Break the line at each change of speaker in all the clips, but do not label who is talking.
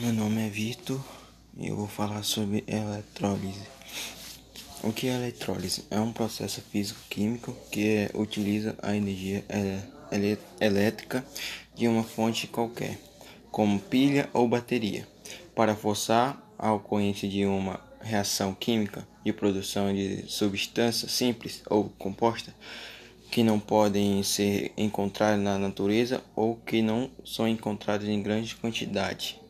Meu nome é Vitor e eu vou falar sobre eletrólise. O que é eletrólise? É um processo físico-químico que utiliza a energia elétrica de uma fonte qualquer, como pilha ou bateria, para forçar a ocorrência de uma reação química de produção de substâncias simples ou compostas que não podem ser encontradas na natureza ou que não são encontradas em grande quantidade.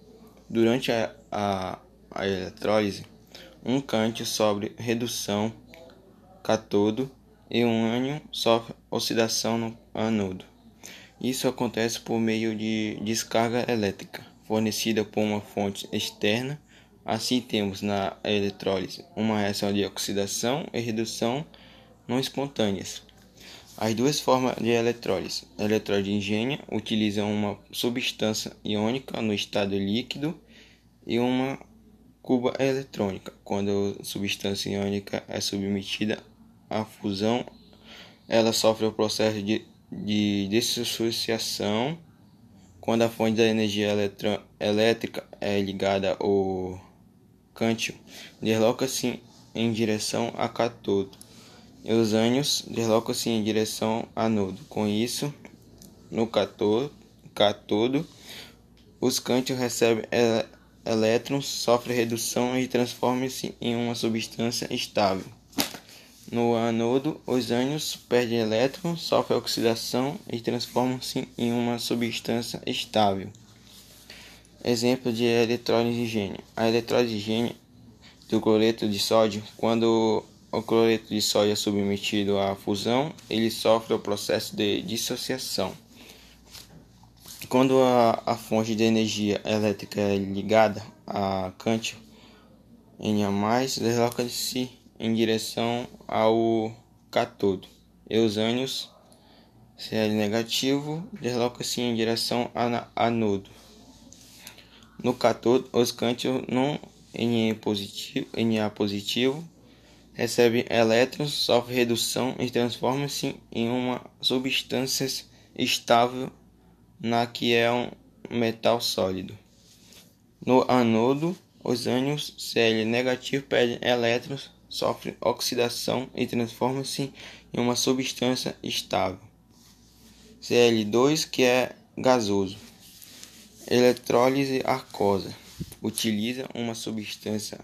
Durante a, a, a eletrólise, um cântio sofre redução catodo e um ânion sofre oxidação no anodo. Isso acontece por meio de descarga elétrica fornecida por uma fonte externa. Assim temos na eletrólise uma reação de oxidação e redução não espontâneas. As duas formas de eletrólise. Eletrólise ingênia utiliza uma substância iônica no estado líquido e uma cuba eletrônica. Quando a substância iônica é submetida à fusão, ela sofre o processo de, de dissociação. Quando a fonte da energia elétrica é ligada ao cântio, desloca-se em direção a cátodo e os ânions deslocam-se em direção a anodo. Com isso, no cátodo, os cântios recebem elétrons, sofrem redução e transformam-se em uma substância estável. No anodo, os ânions perdem elétrons, sofrem oxidação e transformam-se em uma substância estável. Exemplo de eletrólise de gênio. A eletrólise de gênio do cloreto de sódio, quando o cloreto de sódio é submetido à fusão, ele sofre o processo de dissociação. Quando a, a fonte de energia elétrica é ligada a cântio Na+, desloca-se em direção ao cátodo e os ânions Cl negativo desloca-se em direção ao anodo. No cátodo, os cântios não Na positivo, Na positivo recebe elétrons, sofre redução e transforma-se em uma substância estável na que é um metal sólido. No anodo, os ânions Cl negativo perdem elétrons, sofrem oxidação e transformam-se em uma substância estável. Cl2, que é gasoso. Eletrólise aquosa utiliza uma substância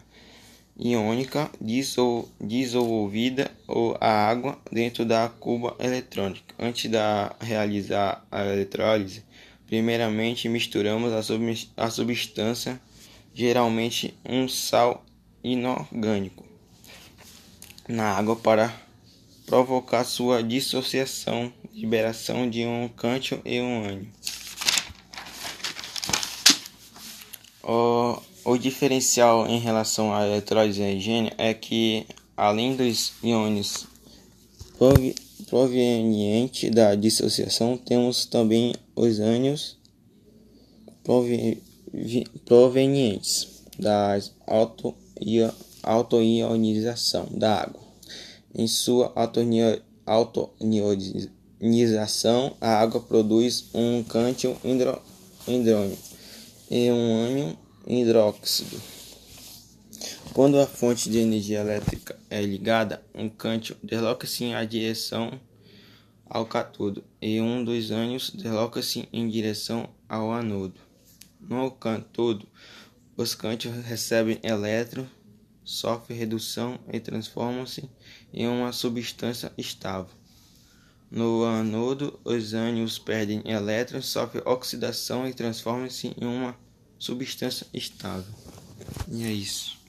iônica dissolvida ou a água dentro da cuba eletrônica. Antes de realizar a eletrólise, primeiramente misturamos a, sub a substância, geralmente um sal inorgânico, na água para provocar sua dissociação, liberação de um cântio e um ânion. O o diferencial em relação à eletrólise e higiene é que, além dos íons provenientes da dissociação, temos também os ânions provenientes da autoionização da água. Em sua autoionização, a água produz um cântio hidrônio e um ânion hidróxido. Quando a fonte de energia elétrica é ligada, um cântio desloca-se em direção ao cátodo e um dos ânions desloca-se em direção ao anodo. No cátodo, os cântios recebem elétrons, sofrem redução e transformam-se em uma substância estável. No anodo, os ânions perdem elétrons, sofrem oxidação e transformam-se em uma substância estável. E é isso.